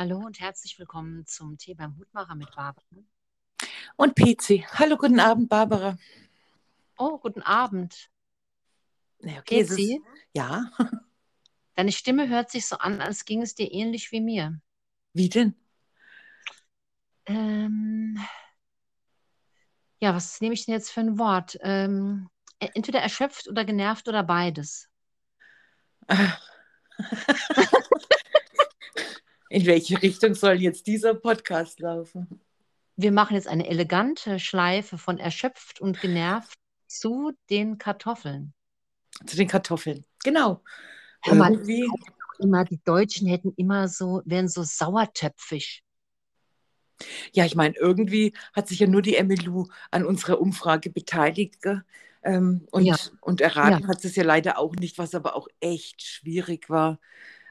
Hallo und herzlich willkommen zum Tee beim Hutmacher mit Barbara. Und Pizi. Hallo, guten Abend, Barbara. Oh, guten Abend. Ja, okay, Pizi, ja, deine Stimme hört sich so an, als ging es dir ähnlich wie mir. wie denn? Ähm, ja, was nehme ich denn jetzt für ein Wort? Ähm, e- entweder erschöpft oder genervt oder beides. In welche Richtung soll jetzt dieser Podcast laufen? Wir machen jetzt eine elegante Schleife von erschöpft und genervt zu den Kartoffeln. Zu den Kartoffeln. Genau. Mal, Irgendwie, immer, die Deutschen hätten immer so, wären so sauertöpfig. ja, ich meine, irgendwie hat sich ja nur die Emmylou an unserer Umfrage beteiligt. Ähm, und, Ja, und ja. erraten hat sie es ja leider auch nicht, was aber auch echt schwierig war,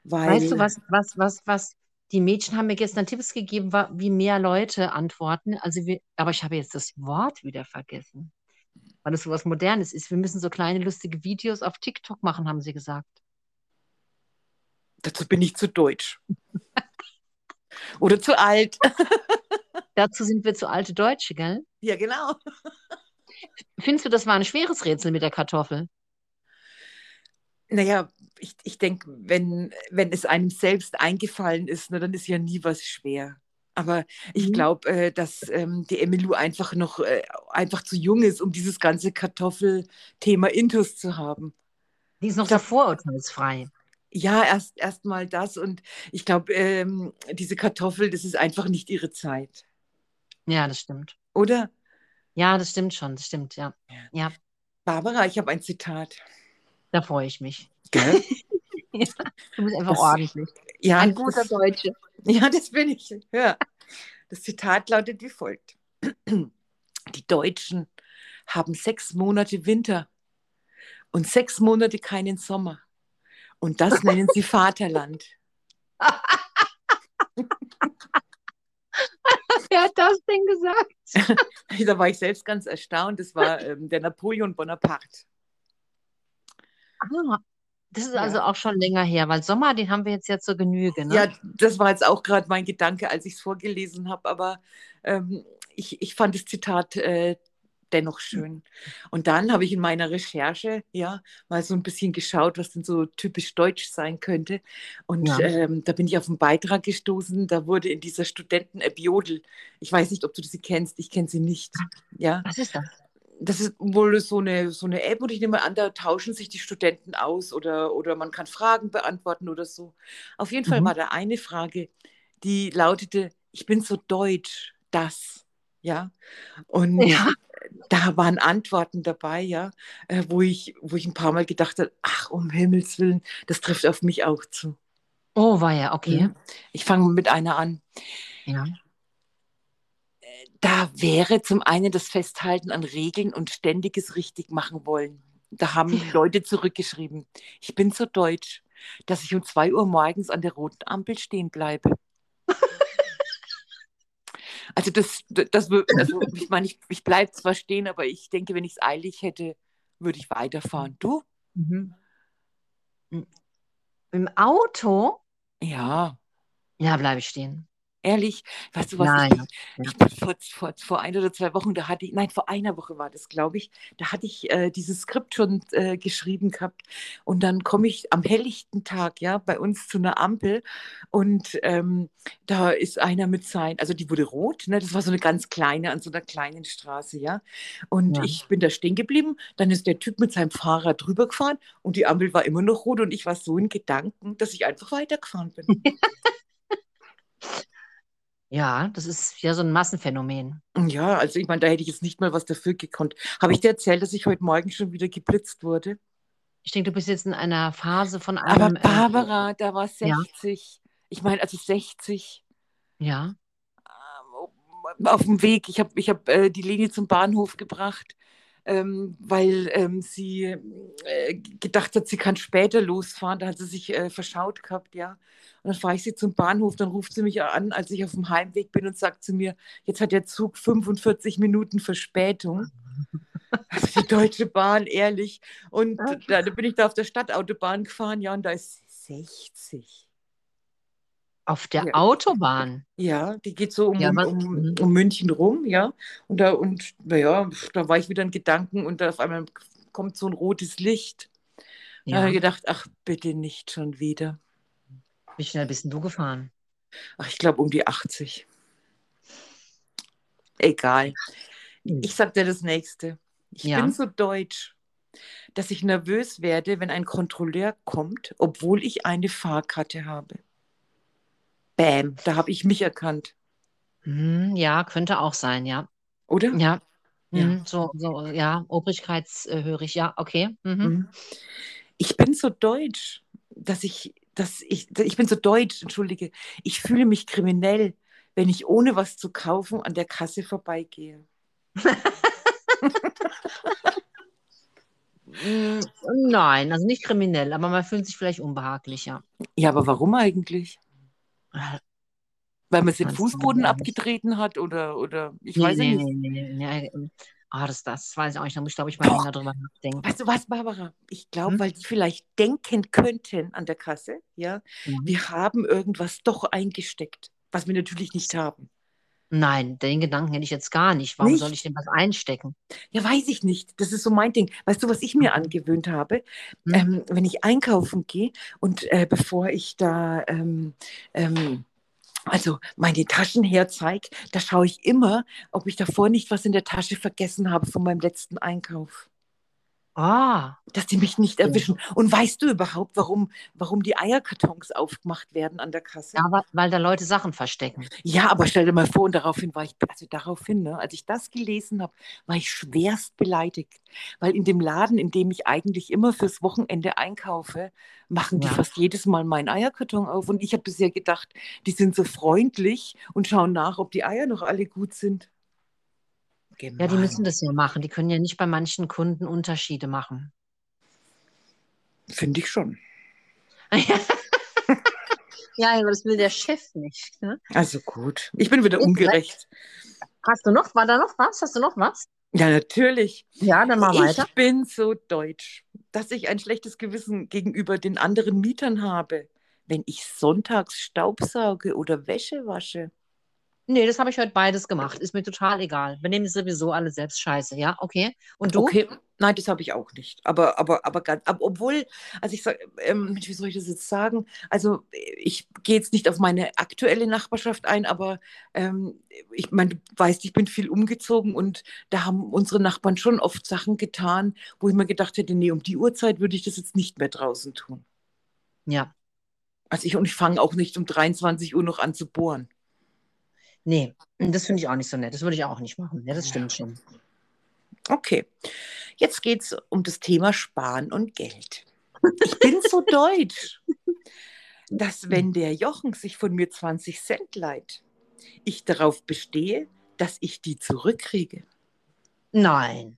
Weißt du, weil, was, was, was, was? Die Mädchen haben mir gestern Tipps gegeben, wie mehr Leute antworten. Also wir, aber ich habe jetzt das Wort wieder vergessen, weil es so was Modernes ist. Wir müssen so kleine lustige Videos auf TikTok machen, haben sie gesagt. dazu bin ich zu deutsch. Oder zu alt. Dazu sind wir zu alte Deutsche, gell? Ja, genau. Findest du, das war ein schweres Rätsel mit der Kartoffel? Naja, ich, ich denke, wenn, wenn es einem selbst eingefallen ist, ne, dann ist ja nie was schwer. Aber ich Mhm. glaube, äh, dass ähm, die Emmylou einfach noch äh, einfach zu jung ist, um dieses ganze Kartoffelthema intus zu haben. Die ist noch Ich so vorurteilsfrei. ja, erst erst mal das und ich glaube, ähm, diese Kartoffel, das ist einfach nicht ihre Zeit, Ja, das stimmt. oder? Ja, das stimmt schon. Das stimmt. Ja. Ja, Barbara, ich habe ein Zitat. da freue ich mich. Gell? Ja, du bist einfach Das, ordentlich. ja, Ein guter das, Deutsche. ja, das bin ich. Ja. Das Zitat lautet wie folgt. Die Deutschen haben sechs Monate Winter und sechs Monate keinen Sommer. Und das nennen sie Vaterland. Wer hat das denn gesagt? Da war ich selbst ganz erstaunt. Das war ähm, der Napoleon Bonaparte. Ah, das ist also Ja. auch schon länger her, weil Sommer, den haben wir jetzt ja zur Genüge, ne? Ja, das war jetzt auch gerade mein Gedanke, als ich es vorgelesen habe. Aber ähm, ich, ich fand das Zitat äh, dennoch schön. Und dann habe ich in meiner Recherche ja mal so ein bisschen geschaut, was denn so typisch deutsch sein könnte. Und Ja. ähm, da bin ich auf einen Beitrag gestoßen. Da wurde in dieser Studenten-App Jodel, ich weiß nicht, ob du sie kennst, ich kenne sie nicht. Ja, Was ist das? Das ist wohl so eine, so eine App und ich nehme an, da tauschen sich die Studenten aus oder, oder man kann Fragen beantworten oder so. Auf jeden Fall Mhm. war da eine Frage, die lautete, ich bin so deutsch, das. Ja, und Ja. da waren Antworten dabei, ja, äh, wo ich, wo ich ein paar Mal gedacht habe, ach, um Himmels Willen, das trifft auf mich auch zu. Oh, war ja, okay. Mhm. Ich fange mit einer an. Ja. Da wäre zum einen das Festhalten an Regeln und ständiges Richtigmachen wollen. Da haben Leute zurückgeschrieben, ich bin so deutsch, dass ich um zwei Uhr morgens an der roten Ampel stehen bleibe. Also das, das, also ich meine, ich, ich bleibe zwar stehen, aber ich denke, wenn ich es eilig hätte, würde ich weiterfahren. Du? Mhm. Im Auto? Ja, Ja, bleibe ich stehen. Ehrlich, weißt du was, Nein. ich, ich vor, vor, vor ein oder zwei Wochen, da hatte ich, nein, vor einer Woche war das, glaube ich, da hatte ich äh, dieses Skript schon äh, geschrieben gehabt und dann komme ich am helllichten Tag, ja, bei uns zu einer Ampel und ähm, da ist einer mit sein, also die wurde rot, ne, das war so eine ganz kleine, an so einer kleinen Straße, ja, und Ja. ich bin da stehen geblieben, dann ist der Typ mit seinem Fahrrad drüber gefahren und die Ampel war immer noch rot und ich war so in Gedanken, dass ich einfach weitergefahren bin. Ja, das ist ja so ein Massenphänomen. Ja, also ich meine, da hätte ich jetzt nicht mal was dafür gekonnt. Habe ich dir erzählt, dass ich heute Morgen schon wieder geblitzt wurde? Ich denke, du bist jetzt in einer Phase von Aber einem, äh, Barbara, da war ja, 60. Ich meine, also 60 ja. ähm, auf dem Weg. Ich habe ich hab, äh, die Linie zum Bahnhof gebracht, ähm, weil ähm, sie äh, gedacht hat, sie kann später losfahren. Da hat sie sich äh, verschaut gehabt, ja. Und dann fahre ich sie zum Bahnhof, dann ruft sie mich an, als ich auf dem Heimweg bin und sagt zu mir, jetzt hat der Zug 45 Minuten Verspätung. Also die Deutsche Bahn, ehrlich. Und da, da bin ich da auf der Stadtautobahn gefahren, ja, und da ist 60. Auf der Ja. Autobahn. Ja, die geht so um, Ja, was- um, mhm. um München rum, ja. Und da, und naja, da war ich wieder in Gedanken und da auf einmal kommt so ein rotes Licht. Da habe Ja. ich gedacht, ach, bitte nicht schon wieder. Wie schnell bist du gefahren? Ach, ich glaube um die 80. Egal. Hm. Ich sag dir das nächste. Ich Ja. bin so deutsch, dass ich nervös werde, wenn ein Kontrolleur kommt, obwohl ich eine Fahrkarte habe. Bäm, da habe ich mich erkannt, Hm, ja, könnte auch sein, ja. oder? Ja. Ja. Mhm, so, so, ja, obrigkeitshörig, ja, okay. Mhm. Mhm. Ich bin so deutsch, dass ich, dass ich, ich bin so deutsch, entschuldige, ich fühle mich kriminell, wenn ich ohne was zu kaufen an der Kasse vorbeigehe. Mm, Nein, also nicht kriminell, aber man fühlt sich vielleicht unbehaglicher. Ja, aber warum eigentlich? Weil man den Fußboden abgetreten hat oder, oder ich Nee, weiß nee, nicht. nee, nee, nee, nee. Ah, das, das weiß ich auch nicht. Da muss ich, glaube ich, mal länger drüber nachdenken. Weißt du was, Barbara? Ich glaube, Hm? weil die vielleicht denken könnten an der Kasse, ja, Mhm. wir haben irgendwas doch eingesteckt, was wir natürlich nicht haben. Nein, den Gedanken hätte ich jetzt gar nicht. Warum soll Nicht? ich denn was einstecken? Ja, weiß ich nicht. Das ist so mein Ding. Weißt du, was ich mir angewöhnt habe? Hm? Ähm, wenn ich einkaufen gehe und äh, bevor ich da ähm, ähm, also meine Taschen herzeige, da schaue ich immer, ob ich davor nicht was in der Tasche vergessen habe von meinem letzten Einkauf. Ah, Dass die mich nicht Ja. erwischen. Und weißt du überhaupt, warum, warum die Eierkartons aufgemacht werden an der Kasse? ja, wa- weil da Leute Sachen verstecken. Ja, aber stell dir mal vor, und daraufhin war ich, also daraufhin, ne, als ich das gelesen habe, war ich schwerst beleidigt. Weil in dem Laden, in dem ich eigentlich immer fürs Wochenende einkaufe, machen die Ja. fast jedes Mal meinen Eierkarton auf. Und ich habe bisher gedacht, die sind so freundlich und schauen nach, ob die Eier noch alle gut sind. Ja, die Gemein. müssen das ja machen. Die können ja nicht bei manchen Kunden Unterschiede machen. Finde ich schon. Ja, aber das will der Chef nicht. Ne? Also gut. Ich bin wieder ungerecht. Hast du noch, war da noch was? Hast du noch was? Ja, natürlich. Ja, dann mach weiter. Ich bin so deutsch, dass ich ein schlechtes Gewissen gegenüber den anderen Mietern habe, wenn ich sonntags Staubsauge oder Wäsche wasche. Nee, das habe ich heute beides gemacht. Ist mir total egal. Wir nehmen sowieso alle selbst scheiße, ja? Okay. Und du? Okay, nein, das habe ich auch nicht. Aber, aber, aber, ganz, aber obwohl, also ich sage, ähm, wie soll ich das jetzt sagen? Also ich gehe jetzt nicht auf meine aktuelle Nachbarschaft ein, aber ähm, ich meine, du weißt, ich bin viel umgezogen und da haben unsere Nachbarn schon oft Sachen getan, wo ich mir gedacht hätte, nee, um die Uhrzeit würde ich das jetzt nicht mehr draußen tun. Ja. Also ich, und ich fange auch nicht um 23 Uhr noch an zu bohren. Nee, das finde ich auch nicht so nett. Das würde ich auch nicht machen. Ja, das stimmt schon. Okay, jetzt geht es um das Thema Sparen und Geld. Ich bin so deutsch, dass wenn der Jochen sich von mir 20 Cent leiht, ich darauf bestehe, dass ich die zurückkriege. Nein.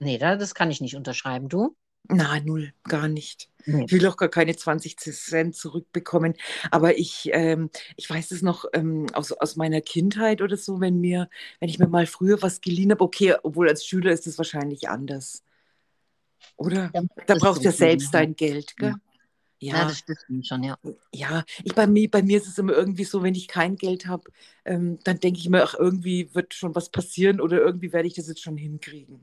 Nee, da, das kann ich nicht unterschreiben. Du? Na, null, gar nicht. Nee. Ich will auch gar keine 20 Cent zurückbekommen. Aber ich, ähm, ich weiß es noch ähm, aus, aus meiner Kindheit oder so, wenn mir, wenn ich mir mal früher was geliehen habe, okay, obwohl als Schüler ist es wahrscheinlich anders. Oder? Ja, Da brauchst du ja selbst dein Geld, gell? Ja, Ja, das stimmt schon, ja. ja. Ich, bei, mir, bei mir ist es immer irgendwie so, wenn ich kein Geld habe, ähm, dann denke ich mir, ach, irgendwie wird schon was passieren oder irgendwie werde ich das jetzt schon hinkriegen.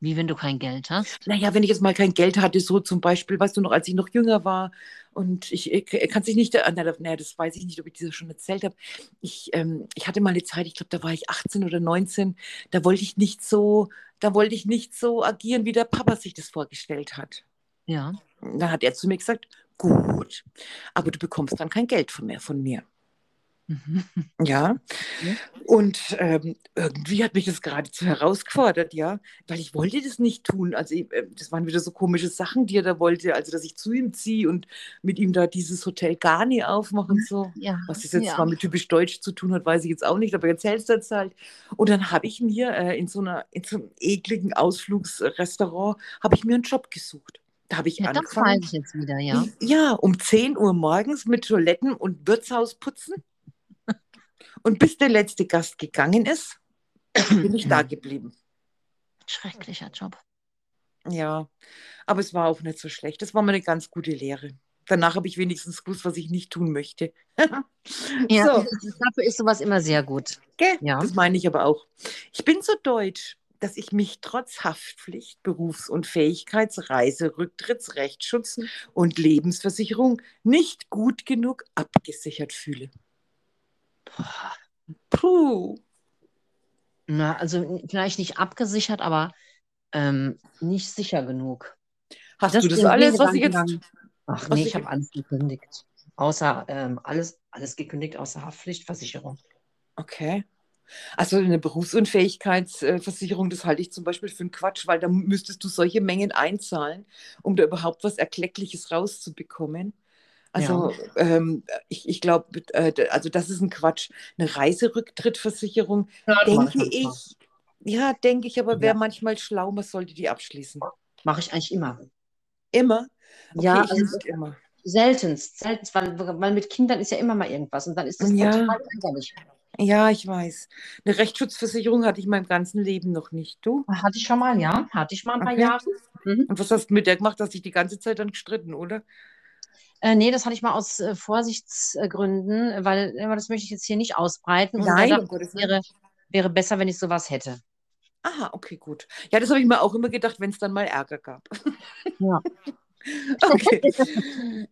Wie wenn du kein Geld hast. Naja, wenn ich jetzt mal kein Geld hatte, so zum Beispiel, weißt du noch, als ich noch jünger war und ich, ich kann sich nicht, naja, das weiß ich nicht, ob ich dir schon erzählt habe. Ich, ähm, ich hatte mal eine Zeit, ich glaube, da war ich 18 oder 19, da wollte ich nicht so, da wollte ich nicht so agieren, wie der Papa sich das vorgestellt hat. Ja. Dann hat er zu mir gesagt, gut, aber du bekommst dann kein Geld von mir. Von mir. Mhm. Ja, und ähm, irgendwie hat mich das geradezu herausgefordert, ja, weil ich wollte das nicht tun. Also ich, äh, das waren wieder so komische Sachen, die er da wollte, also dass ich zu ihm ziehe und mit ihm da dieses Hotel Garni aufmache und so. Ja. Was das jetzt ja. mal mit typisch Deutsch zu tun hat, weiß ich jetzt auch nicht, aber erzählst du jetzt halt. Und dann habe ich mir äh, in so einer, in so einem ekligen Ausflugsrestaurant, habe ich mir einen Job gesucht. Da habe ich Ja, das angefangen. weiß ich jetzt wieder, ja. Ja, um 10 Uhr morgens mit Toiletten und Wirtshaus putzen. Und bis der letzte Gast gegangen ist, bin ich da geblieben. Schrecklicher Job. Ja, aber es war auch nicht so schlecht. Das war mal eine ganz gute Lehre. Danach habe ich wenigstens gewusst, was ich nicht tun möchte. Ja, so, dafür ist sowas immer sehr gut. gell? Ja. das meine ich aber auch. Ich bin so deutsch, dass ich mich trotz Haftpflicht, Berufs- und Fähigkeits-, Reise-, Rücktritts-, Rechtsschutz und Lebensversicherung nicht gut genug abgesichert fühle. Puh. Na, also vielleicht nicht abgesichert, aber ähm, nicht sicher genug. Hast du das alles, was ich jetzt. Ach was nee, ich ich habe alles gekündigt. Außer ähm, alles, alles gekündigt, außer Haftpflichtversicherung. Okay. Also eine Berufsunfähigkeitsversicherung, das halte ich zum Beispiel für einen Quatsch, weil da müsstest du solche Mengen einzahlen, um da überhaupt was Erkleckliches rauszubekommen. Also ähm, ich, ich glaube, äh, also das ist ein Quatsch. Eine Reiserücktrittversicherung, denke ich, ja, denke ich, aber Ja. manchmal schlau, man sollte die abschließen. Mache ich eigentlich immer. Immer? Okay, Ja, ich also nicht immer. seltenst, seltenst, weil, weil mit Kindern ist ja immer mal irgendwas und dann ist das Ja. total ärgerlich. Ja, ich weiß. Eine Rechtsschutzversicherung hatte ich in meinem ganzen Leben noch nicht. Du? Hatte ich schon mal, ja. Hatte ich mal ein paar Okay. Jahre. Mhm. Und was hast du mit der gemacht? Hast dich die ganze Zeit dann gestritten, oder? Äh, nee, das hatte ich mal aus äh, Vorsichtsgründen, weil äh, das möchte ich jetzt hier nicht ausbreiten. Und Nein, ich, Willen. wäre, wäre besser, wenn ich sowas hätte. Aha, okay, gut. Ja, das habe ich mir auch immer gedacht, wenn es dann mal Ärger gab. Ja. Okay.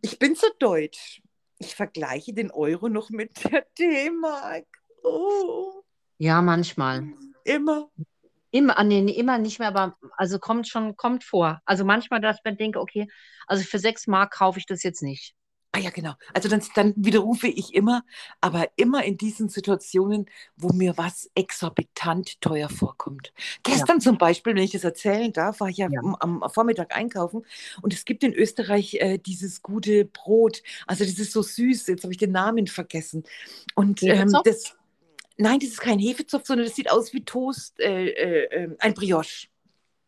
Ich bin so deutsch. Ich vergleiche den Euro noch mit der D-Mark. Oh, Ja, manchmal. immer. Immer, ah, nee, immer nicht mehr, aber also kommt schon, kommt vor. Also manchmal, dass ich mir denke, okay, also für sechs Mark kaufe ich das jetzt nicht. Ah ja, genau. Also dann, dann widerrufe ich immer, aber immer in diesen Situationen, wo mir was exorbitant teuer vorkommt. Gestern zum Beispiel, wenn ich das erzählen darf, war ich ja, Ja. Am, am Vormittag einkaufen und es gibt in Österreich äh, dieses gute Brot. Also das ist so süß, jetzt habe ich den Namen vergessen. Und ähm, das, nein, das ist kein Hefezopf, sondern das sieht aus wie Toast, äh, äh, äh, ein Brioche.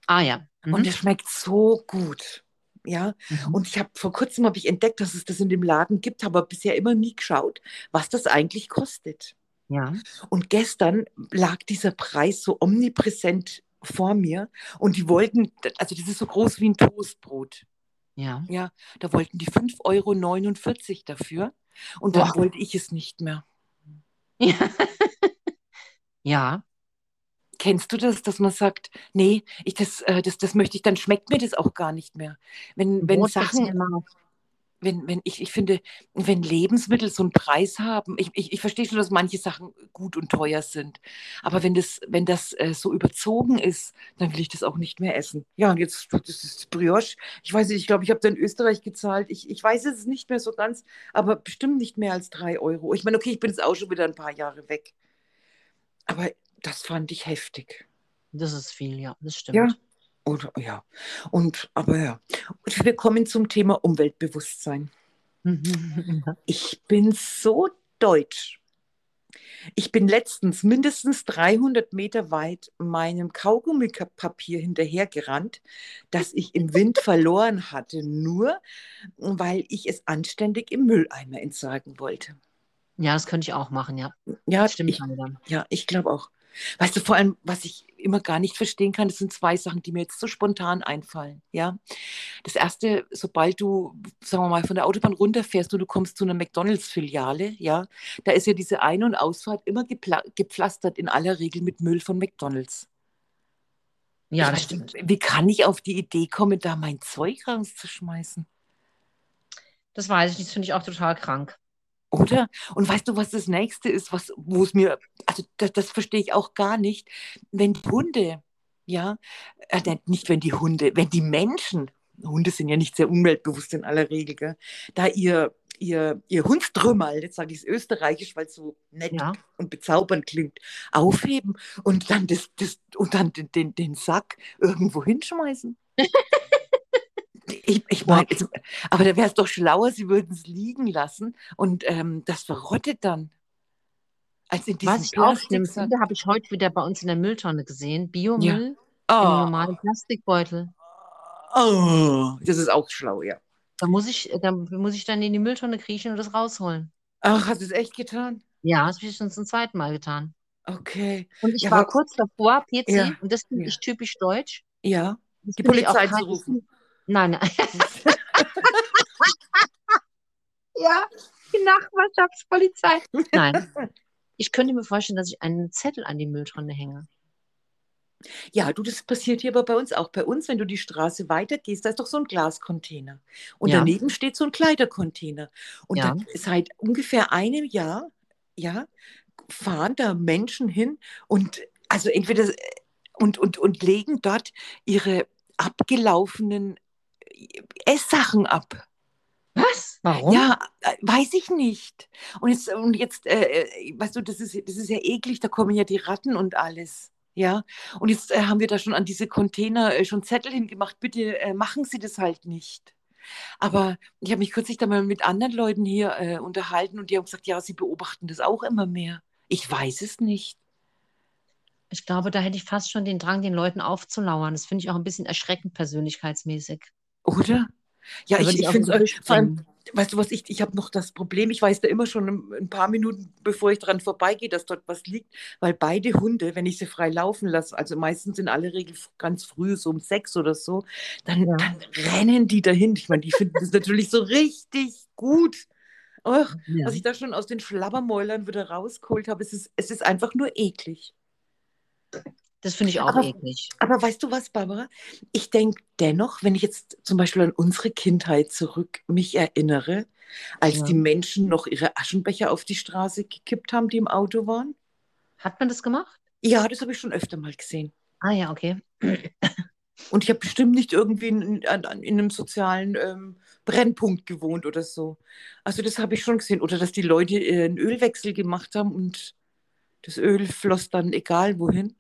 Ah ja. Mhm. Und der schmeckt so gut. Ja, Mhm. und ich habe vor kurzem habe ich entdeckt, dass es das in dem Laden gibt, habe aber bisher immer nie geschaut, was das eigentlich kostet. ja. Und gestern lag dieser Preis so omnipräsent vor mir und die wollten, also das ist so groß wie ein Toastbrot. Ja. Ja, da wollten die 5,49 Euro dafür und dann Boah. wollte ich es nicht mehr. Ja. ja. Kennst du das, dass man sagt, nee, ich das, äh, das, das möchte ich, dann schmeckt mir das auch gar nicht mehr. Wenn, wenn Sachen, mal. Wenn, wenn ich, ich finde, wenn Lebensmittel so einen Preis haben, ich, ich, ich verstehe schon, dass manche Sachen gut und teuer sind, aber wenn das, wenn das äh, so überzogen ist, dann will ich das auch nicht mehr essen. Ja, und jetzt, das ist Brioche. Ich weiß nicht, ich glaube, ich habe da in Österreich gezahlt. Ich, ich weiß es nicht mehr so ganz, aber bestimmt nicht mehr als drei Euro. Ich meine, okay, ich bin jetzt auch schon wieder ein paar Jahre weg. Aber das fand ich heftig. Das ist viel, ja, das stimmt. Ja. Oder, ja. Und, aber ja. Und wir kommen zum Thema Umweltbewusstsein. Ich bin so deutsch. Ich bin letztens mindestens 300 Meter weit meinem Kaugummipapier hinterhergerannt, das ich im Wind verloren hatte, nur weil ich es anständig im Mülleimer entsorgen wollte. Ja, das könnte ich auch machen, ja. Ja, Das stimmt ich, ja, ich glaube auch. Weißt du, vor allem, was ich immer gar nicht verstehen kann, das sind zwei Sachen, die mir jetzt so spontan einfallen. Ja, das erste, sobald du, sagen wir mal, von der Autobahn runterfährst und du kommst zu einer McDonalds-Filiale, ja, da ist ja diese Ein- und Ausfahrt immer gepla gepflastert in aller Regel mit Müll von McDonalds. Ja, das stimmt. Wie kann ich auf die Idee kommen, da mein Zeug rauszuschmeißen? Das weiß ich das finde ich auch total krank. Oder? Und weißt du, was das nächste ist, was, wo es mir, also das, das verstehe ich auch gar nicht, wenn die Hunde, ja, äh, nein, nicht wenn die Hunde, wenn die Menschen, Hunde sind ja nicht sehr umweltbewusst in aller Regel, gell, da ihr, ihr, ihr Hundstrümmerl, jetzt sage ich es österreichisch, weil es so nett Ja. und bezaubernd klingt, aufheben und dann, das, das, und dann den, den, den Sack irgendwo hinschmeißen. Ich, ich meine, aber da wäre es doch schlauer, sie würden es liegen lassen und ähm, das verrottet dann. Als in diesem Was ich finde, habe ich heute wieder bei uns in der Mülltonne gesehen. Biomüll im Oh, normalen Plastikbeutel. oh, das ist auch schlau, ja. Da muss ich, da muss ich dann in die Mülltonne kriechen und das rausholen. Ach, hast du es echt getan? Ja, das habe ich schon zum zweiten Mal getan. Okay. Und ich Ja, war kurz davor, PC, Ja, und das finde ja. ich typisch deutsch. Ja. Das Die Polizei zu rufen. Nein, nein. Ja, die Nachbarschaftspolizei. Nein. Ich könnte mir vorstellen, dass ich einen Zettel an die Mülltonne hänge. Ja, du, das passiert hier aber bei uns auch. Bei uns, wenn du die Straße weitergehst, da ist doch so ein Glascontainer. Und Ja. daneben steht so ein Kleidercontainer. Und Ja. seit ungefähr einem Jahr, ja, fahren da Menschen hin und also entweder und, und, und legen dort ihre abgelaufenen Esssachen ab. Was? Warum? Ja, äh, weiß ich nicht. Und jetzt, und jetzt äh, äh, weißt du, das ist, das ist ja eklig, da kommen ja die Ratten und alles. Ja, und jetzt äh, haben wir da schon an diese Container äh, schon Zettel hingemacht, bitte äh, machen Sie das halt nicht. Aber ich habe mich kürzlich da mal mit anderen Leuten hier unterhalten und die haben gesagt, ja, sie beobachten das auch immer mehr. Ich weiß es nicht. Ich glaube, da hätte ich fast schon den Drang, den Leuten aufzulauern. Das finde ich auch ein bisschen erschreckend persönlichkeitsmäßig. Oder? Ja, ich, ich finde es, vor allem, weißt du was, ich, ich habe noch das Problem, ich weiß da immer schon ein, paar Minuten, bevor ich dran vorbeigehe, dass dort was liegt, weil beide Hunde, wenn ich sie frei laufen lasse, also meistens in aller Regel ganz früh, so um sechs oder so, dann, Ja. dann rennen die dahin. Ich meine, die finden das natürlich so richtig gut. Ach, Ja. was ich da schon aus den Schlabbermäulern wieder rausgeholt habe, es ist, es ist einfach nur eklig. Das finde ich auch Aber- eklig. Aber weißt du was, Barbara? Ich denke dennoch, wenn ich jetzt zum Beispiel an unsere Kindheit zurück mich erinnere, als Ja. die Menschen noch ihre Aschenbecher auf die Straße gekippt haben, die im Auto waren. Hat man das gemacht? Ja, das habe ich schon öfter mal gesehen. Ah ja, okay. Und ich habe bestimmt nicht irgendwie in, in, in einem sozialen ähm, Brennpunkt gewohnt oder so. Also das habe ich schon gesehen. Oder dass die Leute äh, einen Ölwechsel gemacht haben und das Öl floss dann egal wohin.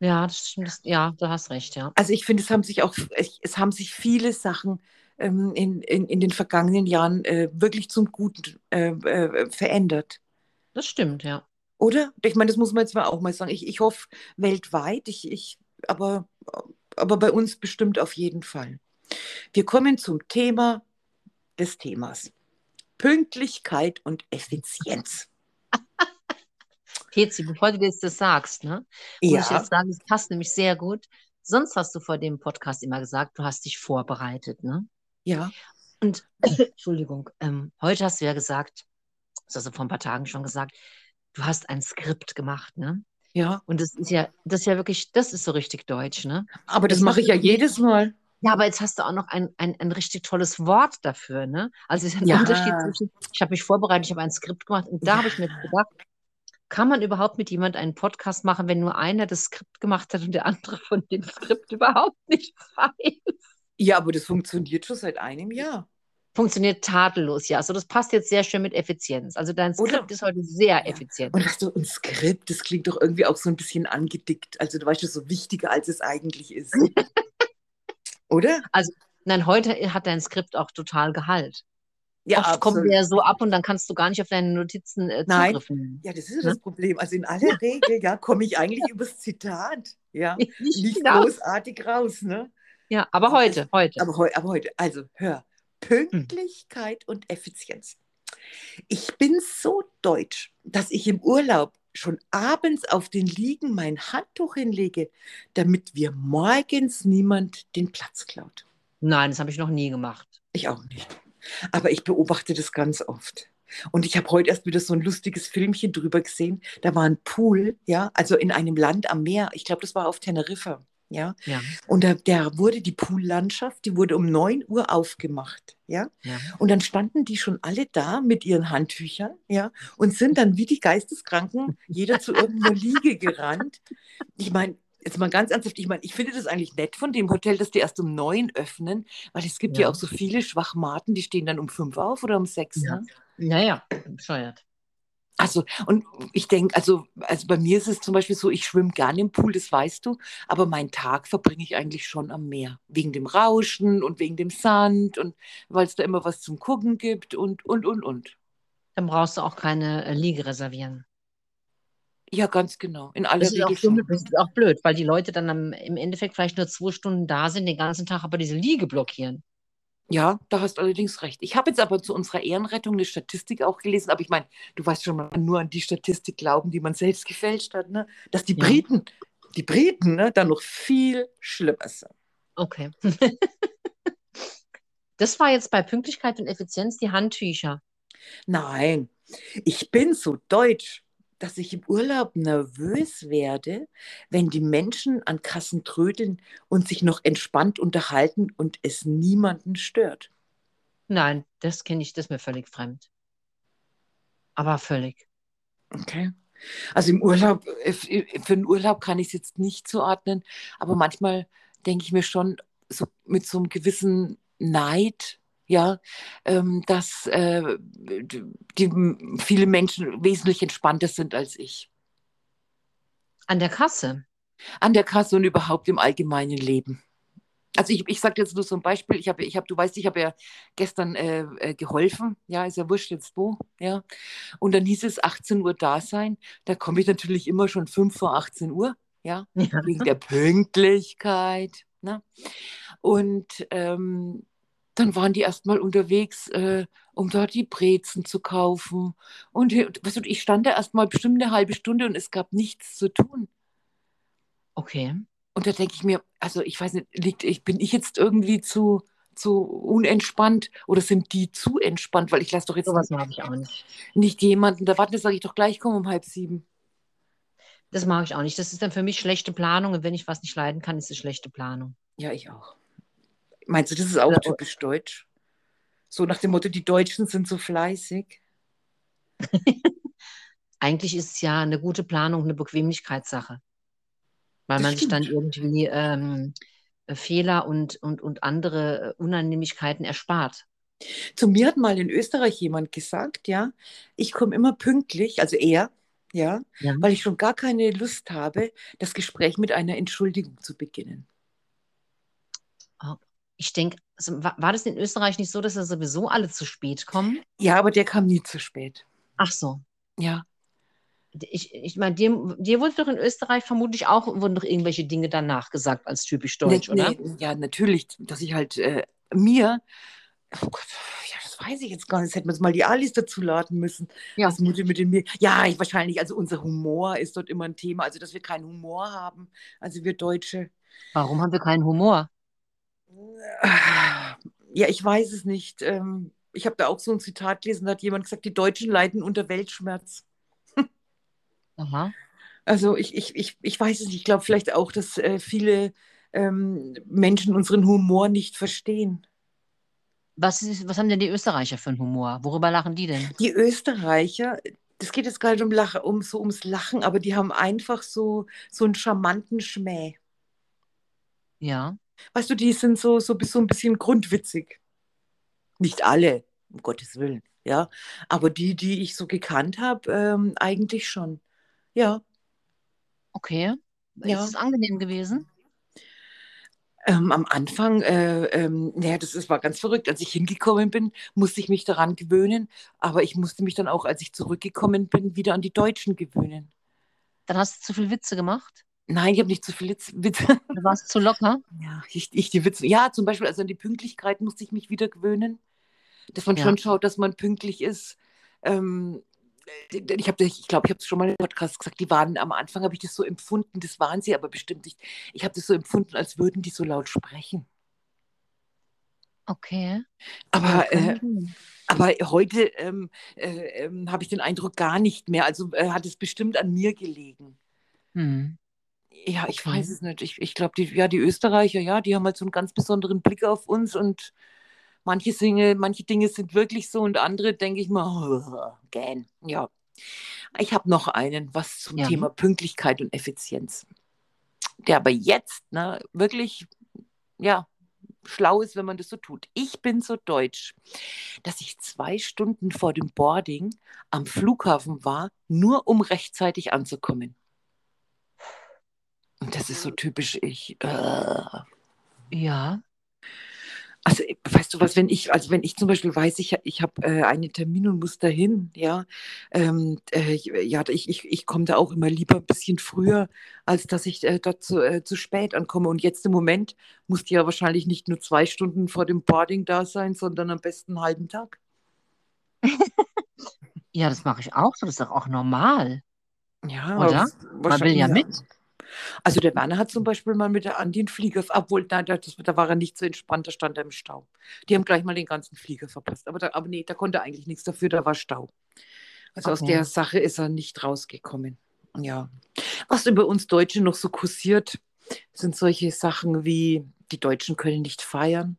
Ja, das stimmt. Das, ja, du hast recht, ja. Also ich finde, es haben sich auch, es, haben sich viele Sachen ähm, in, in, in den vergangenen Jahren äh, wirklich zum Guten äh, äh, verändert. Das stimmt, ja. Oder? Ich meine, das muss man jetzt mal auch mal sagen. Ich, ich hoffe weltweit, ich, ich, aber, aber bei uns bestimmt auf jeden Fall. Wir kommen zum Thema des Themas. Pünktlichkeit und Effizienz. Kezi, bevor du jetzt das sagst, ne, muss ich Ja, jetzt sagen, das passt nämlich sehr gut. Sonst hast du vor dem Podcast immer gesagt, du hast dich vorbereitet, ne? ja, Und, Entschuldigung, ähm, heute hast du ja gesagt, das hast du vor ein paar Tagen schon gesagt, du hast ein Skript gemacht, ne? ja. Und das ist ja, das ist ja wirklich, das ist so richtig deutsch, ne? Aber das Jetzt mache ich ja jedes Mal. Ja, aber jetzt hast du auch noch ein, ein, ein richtig tolles Wort dafür, ne? Also es ist ein Ja. Unterschied zwischen, ich habe mich vorbereitet, ich habe ein Skript gemacht und da habe ich mir Ja. gedacht, kann man überhaupt mit jemand einen Podcast machen, wenn nur einer das Skript gemacht hat und der andere von dem Skript überhaupt nicht weiß? Ja, aber das funktioniert schon seit einem Jahr. Funktioniert tadellos, ja. Also das passt jetzt sehr schön mit Effizienz. Also dein Oder? Skript ist heute sehr Ja. effizient. Und weißt du, ein Skript, das klingt doch irgendwie auch so ein bisschen angedickt. Also, du weißt schon, so wichtiger, als es eigentlich ist. Oder? Nein, heute hat dein Skript auch total Gehalt. Ja, Oft wir ja so ab und dann kannst du gar nicht auf deine Notizen äh, Nein. Zugriff nehmen. Ja, das ist ja Ne? das Problem. Also in aller Regel, ja, komme ich eigentlich übers Zitat. Ja, Nicht nicht großartig raus, ne? Ja, aber heute, heute. Aber, heu, aber heute, also hör, Pünktlichkeit und Effizienz. Ich bin so deutsch, dass ich im Urlaub schon abends auf den Liegen mein Handtuch hinlege, damit wir morgens niemand den Platz klaut. Nein, das habe ich noch nie gemacht. Ich auch nicht. Aber ich beobachte das ganz oft. Und ich habe heute erst wieder so ein lustiges Filmchen drüber gesehen. Da war ein Pool, ja, also in einem Land am Meer. Ich glaube, das war auf Teneriffa, ja. Ja, Und da, der wurde die Poollandschaft, die wurde um 9 Uhr aufgemacht, ja. ja. Und dann standen die schon alle da mit ihren Handtüchern, ja, und sind dann wie die Geisteskranken jeder zu irgendeiner Liege gerannt. Ich meine, jetzt mal ganz ernsthaft, ich meine, ich finde das eigentlich nett von dem Hotel, dass die erst um neun öffnen, weil es gibt ja, Ja. auch so viele Schwachmaten, die stehen dann um fünf auf oder um sechs. Ja. Ne? Naja, bescheuert. Also, und ich denke, also, also bei mir ist es zum Beispiel so, ich schwimme gerne im Pool, das weißt du, aber meinen Tag verbringe ich eigentlich schon am Meer. Wegen dem Rauschen und wegen dem Sand und weil es da immer was zum Gucken gibt und, und, und, und. Dann brauchst du auch keine äh, Liege reservieren. Ja, ganz genau. In aller Das ist, auch dumm, das ist auch blöd, weil die Leute dann am, im Endeffekt vielleicht nur zwei Stunden da sind, den ganzen Tag aber diese Liege blockieren. Ja, da hast du allerdings recht. Ich habe jetzt aber zu unserer Ehrenrettung eine Statistik auch gelesen, aber ich meine, du weißt schon, man kann nur an die Statistik glauben, die man selbst gefälscht hat, ne? dass die Ja. Briten, die Briten, ne, dann noch viel schlimmer sind. Okay. Das war jetzt bei Pünktlichkeit und Effizienz die Handtücher. Nein, ich bin so deutsch, dass ich im Urlaub nervös werde, wenn die Menschen an Kassen trödeln und sich noch entspannt unterhalten und es niemanden stört. Nein, das kenne ich, das ist mir völlig fremd. Aber völlig. Okay. Also im Urlaub, äh, äh, für den Urlaub kann ich es jetzt nicht zuordnen, aber manchmal denke ich mir schon so mit so einem gewissen Neid, ja, ähm, dass äh, die, viele Menschen wesentlich entspannter sind als ich. An der Kasse? An der Kasse und überhaupt im allgemeinen Leben. Also ich, ich sage jetzt nur so ein Beispiel, ich habe, ich hab, du weißt, ich habe ja gestern äh, äh, geholfen, ja, ist ja wurscht jetzt wo, ja. Und dann hieß es 18 Uhr da sein. Da komme ich natürlich immer schon 5 vor 18 Uhr, ja, ja. wegen der Pünktlichkeit. Ne? Und ähm, dann waren die erstmal unterwegs, äh, um dort die Brezen zu kaufen. Und weißt du, ich stand da erstmal bestimmt eine halbe Stunde und es gab nichts zu tun. Okay. Und da denke ich mir, also ich weiß nicht, liegt, ich, bin ich jetzt irgendwie zu, zu unentspannt oder sind die zu entspannt? Weil ich lasse doch jetzt Sowas mag ich auch nicht. nicht jemanden da warten, sage ich doch gleich, komm um halb sieben. Das mag ich auch nicht. Das ist dann für mich schlechte Planung. Und wenn ich was nicht leiden kann, ist es schlechte Planung. Ja, ich auch. Meinst du, das ist auch typisch deutsch? So nach dem Motto, die Deutschen sind so fleißig? Eigentlich ist es ja eine gute Planung, eine Bequemlichkeitssache. Weil das man stimmt. sich dann irgendwie ähm, Fehler und, und, und andere Unannehmlichkeiten erspart. Zu mir hat mal in Österreich jemand gesagt, ja, ich komme immer pünktlich, also er, ja, ja, weil ich schon gar keine Lust habe, das Gespräch mit einer Entschuldigung zu beginnen. Ich denke, also war, das in Österreich nicht so, dass da sowieso alle zu spät kommen? Ja, aber der kam nie zu spät. Ach so. Ja. Ich, ich meine, dir, dir wurde doch in Österreich vermutlich auch wurden doch irgendwelche Dinge danach gesagt als typisch deutsch, nee, oder? Nee, ja, natürlich, dass ich halt äh, mir, oh Gott, ja, das weiß ich jetzt gar nicht, das hätten wir uns mal die Alis dazu laden müssen. Ja. Das Mutter mit dem Ja, ich, wahrscheinlich, also unser Humor ist dort immer ein Thema, also dass wir keinen Humor haben, also wir Deutsche. Warum haben wir keinen Humor? Ja, ich weiß es nicht. Ähm, ich habe da auch so ein Zitat gelesen, da hat jemand gesagt, die Deutschen leiden unter Weltschmerz. Aha. Also ich, ich, ich, ich weiß es nicht. Ich glaube vielleicht auch, dass äh, viele ähm, Menschen unseren Humor nicht verstehen. Was, ist, was haben denn die Österreicher für einen Humor? Worüber lachen die denn? Die Österreicher, das geht jetzt gar nicht um, Lachen, um so ums Lachen, aber die haben einfach so, so einen charmanten Schmäh. Ja. Weißt du, die sind so, so, so ein bisschen grundwitzig. Nicht alle, um Gottes Willen, ja. Aber die, die ich so gekannt habe, ähm, eigentlich schon. Ja. Okay. Ja. Ist es angenehm gewesen? Ähm, am Anfang, äh, ähm, naja, das, das war ganz verrückt. Als ich hingekommen bin, musste ich mich daran gewöhnen. Aber ich musste mich dann auch, als ich zurückgekommen bin, wieder an die Deutschen gewöhnen. Dann hast du zu viel Witze gemacht? Nein, ich habe nicht zu viel Witze. Du warst zu locker? Ja, ich, ich die Witze. Ja, zum Beispiel, also an die Pünktlichkeit musste ich mich wieder gewöhnen. Dass man ja. schon schaut, dass man pünktlich ist. Ähm, ich habe, ich glaube, ich habe es schon mal im Podcast gesagt, die waren am Anfang, habe ich das so empfunden, das waren sie aber bestimmt nicht. Ich habe das so empfunden, als würden die so laut sprechen. Okay. Aber, äh, aber heute ähm, äh, äh, habe ich den Eindruck gar nicht mehr. Also äh, hat es bestimmt an mir gelegen. Hm. Ja, ich weiß es nicht. Ich, ich glaube, die, ja, die Österreicher, ja, die haben halt so einen ganz besonderen Blick auf uns und manche Dinge, manche Dinge sind wirklich so und andere denke ich mal, oh, gähn. Ja. Ich habe noch einen, was zum ja. Thema Pünktlichkeit und Effizienz. Der aber jetzt ne, wirklich, ja, schlau ist, wenn man das so tut. Ich bin so deutsch, dass ich zwei Stunden vor dem Boarding am Flughafen war, nur um rechtzeitig anzukommen. Und das ist so typisch ich. Äh. Ja. Also, weißt du was, wenn ich, also wenn ich zum Beispiel weiß, ich, ich habe äh, einen Termin und muss dahin, ja, ähm, äh, ja, ich, ich, ich komme da auch immer lieber ein bisschen früher, als dass ich äh, dort zu, äh, zu spät ankomme. Und jetzt im Moment muss die ja wahrscheinlich nicht nur zwei Stunden vor dem Boarding da sein, sondern am besten einen halben Tag. ja, das mache ich auch so, das ist doch auch normal. Ja, oder? Man will ja mit. Also der Werner hat zum Beispiel mal mit der Andi einen Flieger, obwohl, nein, das, da war er nicht so entspannt, da stand er im Stau. Die haben gleich mal den ganzen Flieger verpasst. Aber, da, aber nee, da konnte er eigentlich nichts dafür, da war Stau. Also aus Okay. der Sache ist er nicht rausgekommen. Ja. Was über uns Deutsche noch so kursiert, sind solche Sachen wie, die Deutschen können nicht feiern.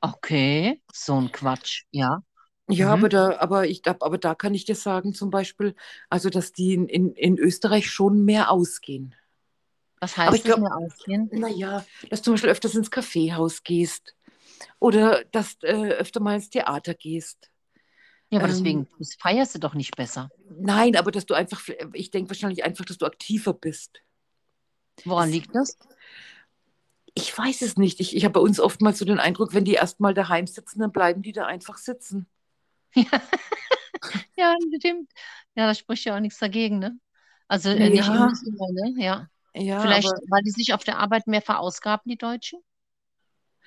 Okay, so ein Quatsch, ja. Ja, Mhm. aber da, aber ich, da- aber da kann ich dir sagen, zum Beispiel, also dass die in, in, in Österreich schon mehr ausgehen. Was Aber heißt ich das glaub- mehr ausgehen? Naja, dass du zum Beispiel öfters ins Kaffeehaus gehst oder dass du äh, öfter mal ins Theater gehst. Ja, aber Ähm, deswegen das feierst du doch nicht besser. Nein, aber dass du einfach, ich denke wahrscheinlich einfach, dass du aktiver bist. Woran das- liegt das? Ich weiß es nicht. Ich, ich habe bei uns oftmals so den Eindruck, wenn die erstmal daheim sitzen, dann bleiben die da einfach sitzen. Ja, stimmt. Ja, da spricht ja auch nichts dagegen, ne? Also äh, nicht Ja. immer, ne? Ja. Ja, Vielleicht, weil die sich auf der Arbeit mehr verausgaben, die Deutschen?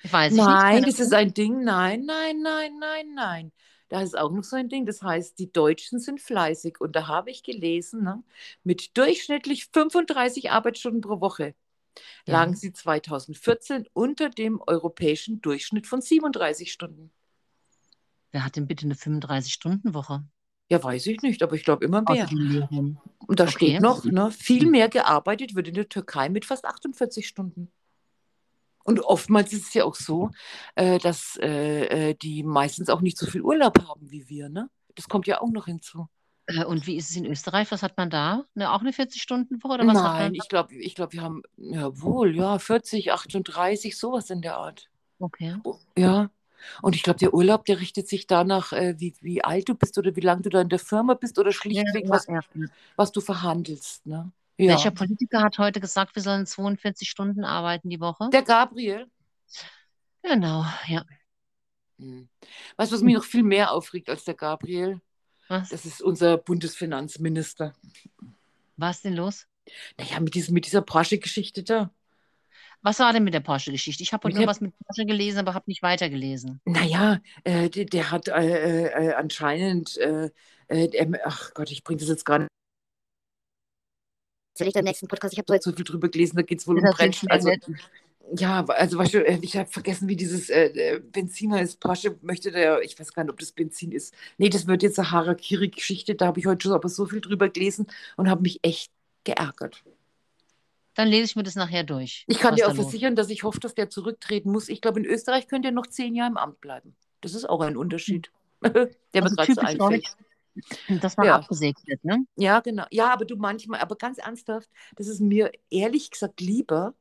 Weiß ich nicht. nein, das ist Ahnung. ein Ding. Nein, nein, nein, nein, nein. Da ist auch noch so ein Ding. Das heißt, die Deutschen sind fleißig. Und da habe ich gelesen, ne, mit durchschnittlich 35 Arbeitsstunden pro Woche Ja. lagen sie 2014 unter dem europäischen Durchschnitt von 37 Stunden. Wer hat denn bitte eine 35-Stunden-Woche? Ja, weiß ich nicht, aber ich glaube immer mehr. Und da Okay. steht noch, ne, viel mehr gearbeitet wird in der Türkei mit fast 48 Stunden. Und oftmals ist es ja auch so, äh, dass äh, äh, die meistens auch nicht so viel Urlaub haben wie wir. Ne? Das kommt ja auch noch hinzu. Äh, Und wie ist es in Österreich? Was hat man da? Ne, auch eine 40-Stunden-Woche oder was hat Nein, ich glaube, ich glaub, wir haben, jawohl, ja, 40, 38, sowas in der Art. Okay. Ja. Und ich glaube, der Urlaub, der richtet sich danach, äh, wie, wie alt du bist oder wie lange du da in der Firma bist oder schlichtweg, ja, was, ja. was du verhandelst. Ne? Ja. Welcher Politiker hat heute gesagt, wir sollen 42 Stunden arbeiten die Woche? Der Gabriel. Genau, ja. Hm. Weißt du, was mich noch viel mehr aufregt als der Gabriel? Was? Das ist unser Bundesfinanzminister. Was ist denn los? Naja, mit, diesem, mit dieser Porsche-Geschichte da. Was war denn mit der Porsche-Geschichte? Ich habe heute Mit nur was mit Porsche gelesen, aber habe nicht weitergelesen. Naja, äh, der, der hat äh, äh, anscheinend, äh, äh, der, ach Gott, ich bringe das jetzt gar nicht Erzähl ich im nächsten Podcast. Ich habe so jetzt so viel drüber gelesen, da geht es wohl um Brennstoff. Also, ja, also weißt du, äh, ich habe vergessen, wie dieses äh, äh, Benziner ist. Porsche möchte der, ich weiß gar nicht, ob das Benzin ist. Nee, das wird jetzt eine Harakiri-Geschichte. Da habe ich heute schon aber so viel drüber gelesen und habe mich echt geärgert. Dann lese ich mir das nachher durch. Ich kann dir auch versichern, dass ich hoffe, dass der zurücktreten muss. Ich glaube, in Österreich könnte er noch zehn Jahre im Amt bleiben. Das ist auch ein Unterschied, der mir Also gerade so einfällt. dass man Ja. abgesägt wird, ne? Ja, genau. Ja, aber du manchmal, aber ganz ernsthaft, das ist mir ehrlich gesagt lieber,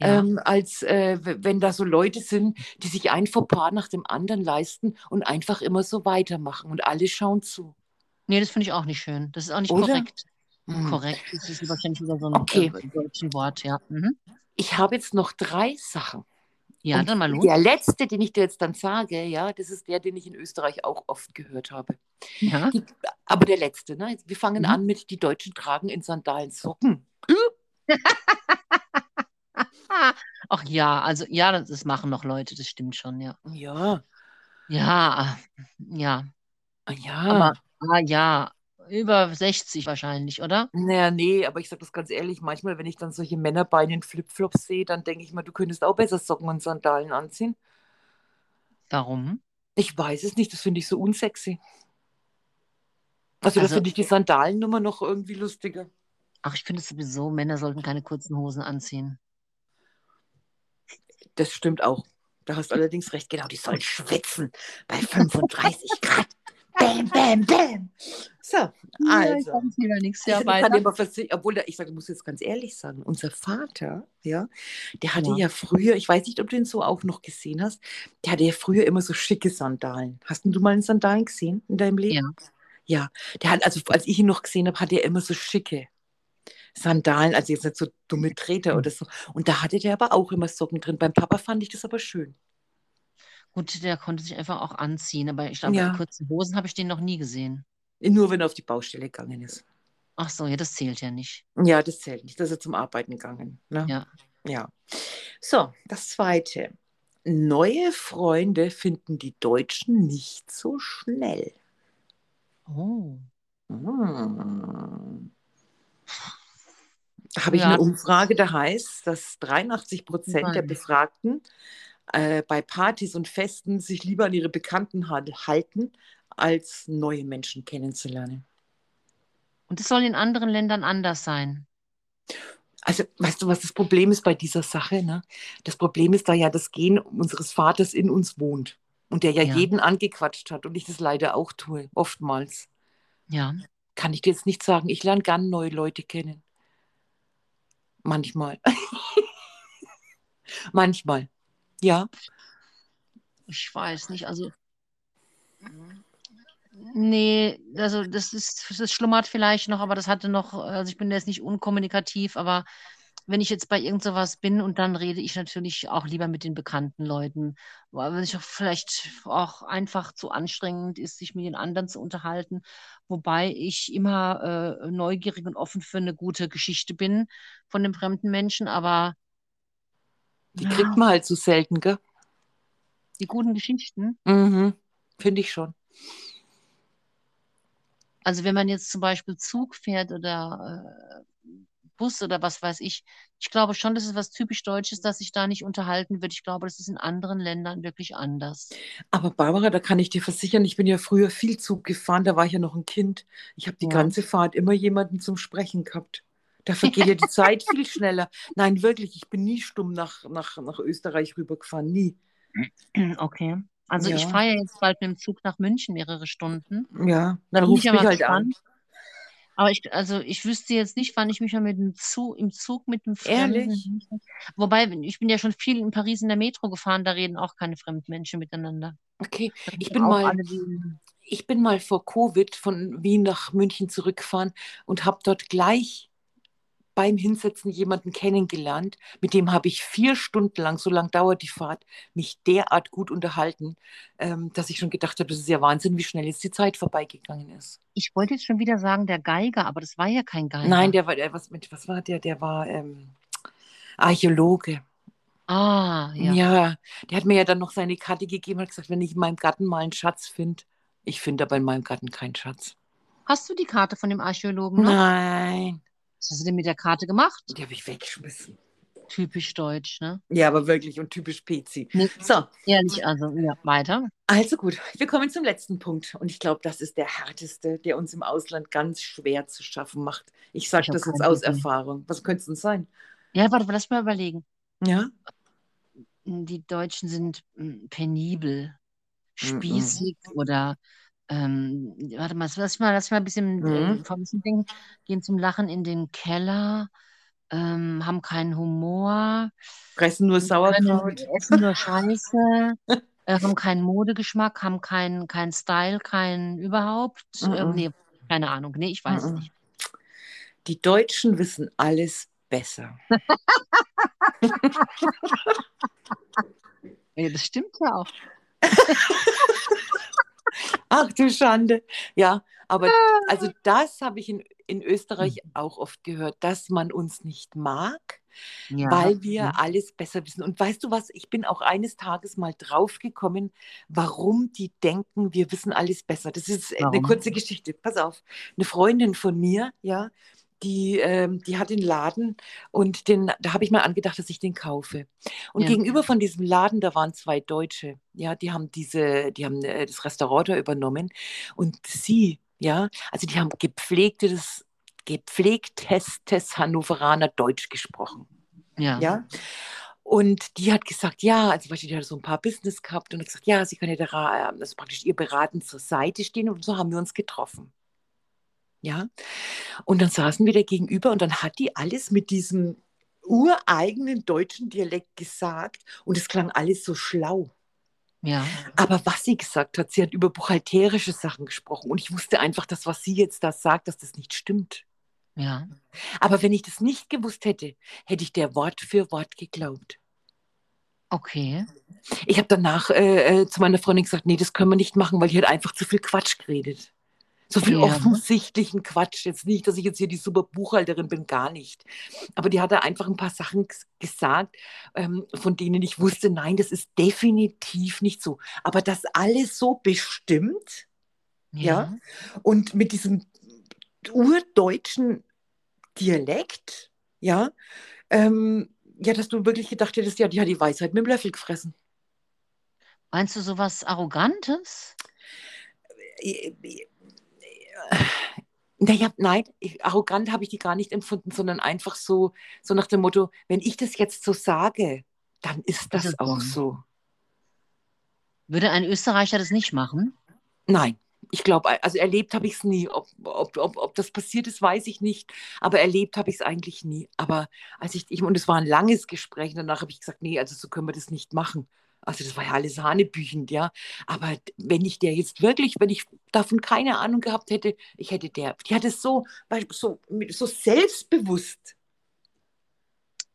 Ja. ähm, als äh, wenn da so Leute sind, die sich ein Fauxpas nach dem anderen leisten und einfach immer so weitermachen und alle schauen zu. Nee, das finde ich auch nicht schön. Das ist auch nicht Oder? korrekt. Hm. Korrekt, das ist wahrscheinlich wieder so ein Okay. äh, deutschen Wort, ja. Mhm. Ich habe jetzt noch drei Sachen. Ja, Und dann mal los. Der letzte, den ich dir jetzt dann sage, ja, das ist der, den ich in Österreich auch oft gehört habe. Ja. Die, aber der letzte, ne? Wir fangen Mhm. an mit, die Deutschen tragen in Sandalen Socken. Ach ja, also ja, das, das machen noch Leute, das stimmt schon, ja. Ja, Ja, ja. ja. Aber ah, ja, über 60 wahrscheinlich, oder? Naja, nee, aber ich sage das ganz ehrlich, manchmal, wenn ich dann solche Männerbeine in Flipflops sehe, dann denke ich mal, du könntest auch besser Socken und Sandalen anziehen. Warum? Ich weiß es nicht, das finde ich so unsexy. Also, das Also- finde ich die Sandalennummer noch irgendwie lustiger. Ach, ich finde sowieso, Männer sollten keine kurzen Hosen anziehen. Das stimmt auch. Da hast du allerdings recht, genau, die sollen schwitzen bei 35 Grad. Bam, bam, bam. So, also. nichts. Ich Ja, kann weiter. dir mal versichern, obwohl der, ich sage, ich muss jetzt ganz ehrlich sagen, unser Vater, ja, der hatte Ja. ja. früher, ich weiß nicht, ob du den so auch noch gesehen hast, der hatte ja früher immer so schicke Sandalen. Hast denn du mal einen Sandalen gesehen in deinem Leben? Ja. Ja, der hat, also als ich ihn noch gesehen habe, hatte er immer so schicke Sandalen, also jetzt nicht so dumme Treter oder so. Und da hatte der aber auch immer Socken drin. Beim Papa fand ich das aber schön. Gut, der konnte sich einfach auch anziehen, aber ich glaube, Ja. in kurzen Hosen habe ich den noch nie gesehen. Nur wenn er auf die Baustelle gegangen ist. Ach so, ja, das zählt ja nicht. Ja, das zählt nicht. Da ist er zum Arbeiten gegangen. Ne? Ja. Ja. So, das zweite. Neue Freunde finden die Deutschen nicht so schnell. Oh. Hm. Habe ich Ja, eine das Umfrage, da heißt, dass 83 Prozent der. Befragten äh, bei Partys und Festen sich lieber an ihre Bekannten ha- halten, als neue Menschen kennenzulernen. Und das soll in anderen Ländern anders sein. Also, weißt du, was das Problem ist bei dieser Sache? Ne? Das Problem ist da ja, das Gen unseres Vaters in uns wohnt und der ja, Ja. jeden angequatscht hat und ich das leider auch tue, oftmals. Ja. Kann ich dir jetzt nicht sagen, ich lerne gern neue Leute kennen. Manchmal. Manchmal. Ja. Ich weiß nicht, also. Nee, also das ist, das schlummert vielleicht noch, aber das hatte noch, also ich bin jetzt nicht unkommunikativ, aber wenn ich jetzt bei irgend sowas bin und dann rede ich natürlich auch lieber mit den bekannten Leuten, weil es auch vielleicht auch einfach zu anstrengend ist, sich mit den anderen zu unterhalten, wobei ich immer äh, neugierig und offen für eine gute Geschichte bin von dem fremden Menschen, aber Die ja, kriegt man halt so selten, gell? die guten Geschichten. Mhm. Finde ich schon. Also wenn man jetzt zum Beispiel Zug fährt oder äh, Bus oder was weiß ich, ich glaube schon, das ist was typisch Deutsches, dass sich da nicht unterhalten wird. Ich glaube, das ist in anderen Ländern wirklich anders. Aber Barbara, da kann ich dir versichern, ich bin ja früher viel Zug gefahren, da war ich ja noch ein Kind. Ich habe die Ja. ganze Fahrt immer jemanden zum Sprechen gehabt. Da vergeht ja die Zeit viel schneller. Nein, wirklich, ich bin nie stumm nach, nach, nach Österreich rübergefahren, nie. Okay. Also ich Ja. fahre ja jetzt bald mit dem Zug nach München mehrere Stunden. Ja, Da dann bin ich mich halt an. gespannt. Aber ich, also ich wüsste jetzt nicht, wann ich mich mal mit dem Zug, im Zug mit einem fremden Ehrlich? Wobei, ich bin ja schon viel in Paris in der Metro gefahren, da reden auch keine fremden Menschen miteinander. Okay, ich bin mal, ich bin mal vor Covid von Wien nach München zurückgefahren und habe dort gleich beim Hinsetzen jemanden kennengelernt. Mit dem habe ich vier Stunden lang, so lang dauert die Fahrt, mich derart gut unterhalten, ähm, dass ich schon gedacht habe, das ist ja Wahnsinn, wie schnell jetzt die Zeit vorbeigegangen ist. Ich wollte jetzt schon wieder sagen, der Geiger, aber das war ja kein Geiger. Nein, der war, der, was, mit, was war der? Der war ähm, Archäologe. Ah, ja. Ja, der hat mir ja dann noch seine Karte gegeben und gesagt, wenn ich in meinem Garten mal einen Schatz finde. Ich finde aber in meinem Garten keinen Schatz. Hast du die Karte von dem Archäologen noch? Nein, Was hast du denn mit der Karte gemacht? die habe ich weggeschmissen. Typisch deutsch, ne? Ja, aber wirklich und typisch PC. Nee, So, ehrlich, also, ja, weiter. also gut, wir kommen zum letzten Punkt. Und ich glaube, das ist der härteste, der uns im Ausland ganz schwer zu schaffen macht. Ich sage das jetzt aus Idee. Erfahrung. Was könnte es denn sein? Ja, warte, lass mal überlegen. Ja? Die Deutschen sind mm, penibel, spießig oder ähm, warte mal, lass mal, lass mal ein bisschen Mhm. äh, vom bisschen denken, gehen zum Lachen in den Keller, ähm, haben keinen Humor, Fressen nur Sauerkraut. essen nur Scheiße, äh, haben keinen Modegeschmack, haben keinen keinen Style, keinen überhaupt. Ähm, Mhm. nee, keine Ahnung. Nee, ich weiß Mhm. nicht. Die Deutschen wissen alles besser. Ja, das stimmt ja auch. Ach du Schande. Ja, aber also das habe ich in, in Österreich auch oft gehört, dass man uns nicht mag, Ja. weil wir Mhm. alles besser wissen. Und weißt du was, ich bin auch eines Tages mal draufgekommen, warum die denken, wir wissen alles besser. Das ist eine Warum? kurze Geschichte. Pass auf. Eine Freundin von mir, ja, die, ähm, die hat den Laden und den, da habe ich mal angedacht, dass ich den kaufe. Und Ja. gegenüber von diesem Laden, da waren zwei Deutsche, ja, die haben diese, die haben äh, das Restaurant da übernommen und sie, ja, also die haben gepflegtes, gepflegtestes Hannoveraner Deutsch gesprochen. Ja. Ja. Und die hat gesagt, ja, also die hat so ein paar Business gehabt und hat gesagt, ja, sie kann ja da, äh, also praktisch ihr beraten zur Seite stehen und so haben wir uns getroffen. Ja. Und dann saßen wir da gegenüber und dann hat die alles mit diesem ureigenen deutschen Dialekt gesagt und es klang alles so schlau. Ja. Aber was sie gesagt hat, sie hat über buchhalterische Sachen gesprochen und ich wusste einfach, dass was sie jetzt da sagt, dass das nicht stimmt. Ja. Aber wenn ich das nicht gewusst hätte, hätte ich der Wort für Wort geglaubt. Okay. Ich habe danach äh, äh, zu meiner Freundin gesagt, nee, das können wir nicht machen, weil die hat einfach zu viel Quatsch geredet. So viel Ja. offensichtlichen Quatsch. Jetzt nicht, dass ich jetzt hier die super Buchhalterin bin, gar nicht. Aber die hat da einfach ein paar Sachen gesagt, ähm, von denen ich wusste, nein, das ist definitiv nicht so. Aber das alles so bestimmt und mit diesem urdeutschen Dialekt, Ja. Ähm, ja, dass du wirklich gedacht hättest, ja, die hat die Weisheit mit dem Löffel gefressen. Meinst du sowas Arrogantes? Naja, nein, ich, arrogant habe ich die gar nicht empfunden, sondern einfach so, so nach dem Motto, wenn ich das jetzt so sage, dann ist das, das auch so. Würde ein Österreicher das nicht machen? Nein, ich glaube, also erlebt habe ich es nie. Ob, ob, ob, ob das passiert ist, weiß ich nicht. Aber erlebt habe ich es eigentlich nie. Aber als ich, ich und es war ein langes Gespräch, danach habe ich gesagt, nee, also so können wir das nicht machen. Also das war ja alles hanebüchend, ja. Aber wenn ich der jetzt wirklich, wenn ich davon keine Ahnung gehabt hätte, ich hätte der, die hat es so, so, so selbstbewusst.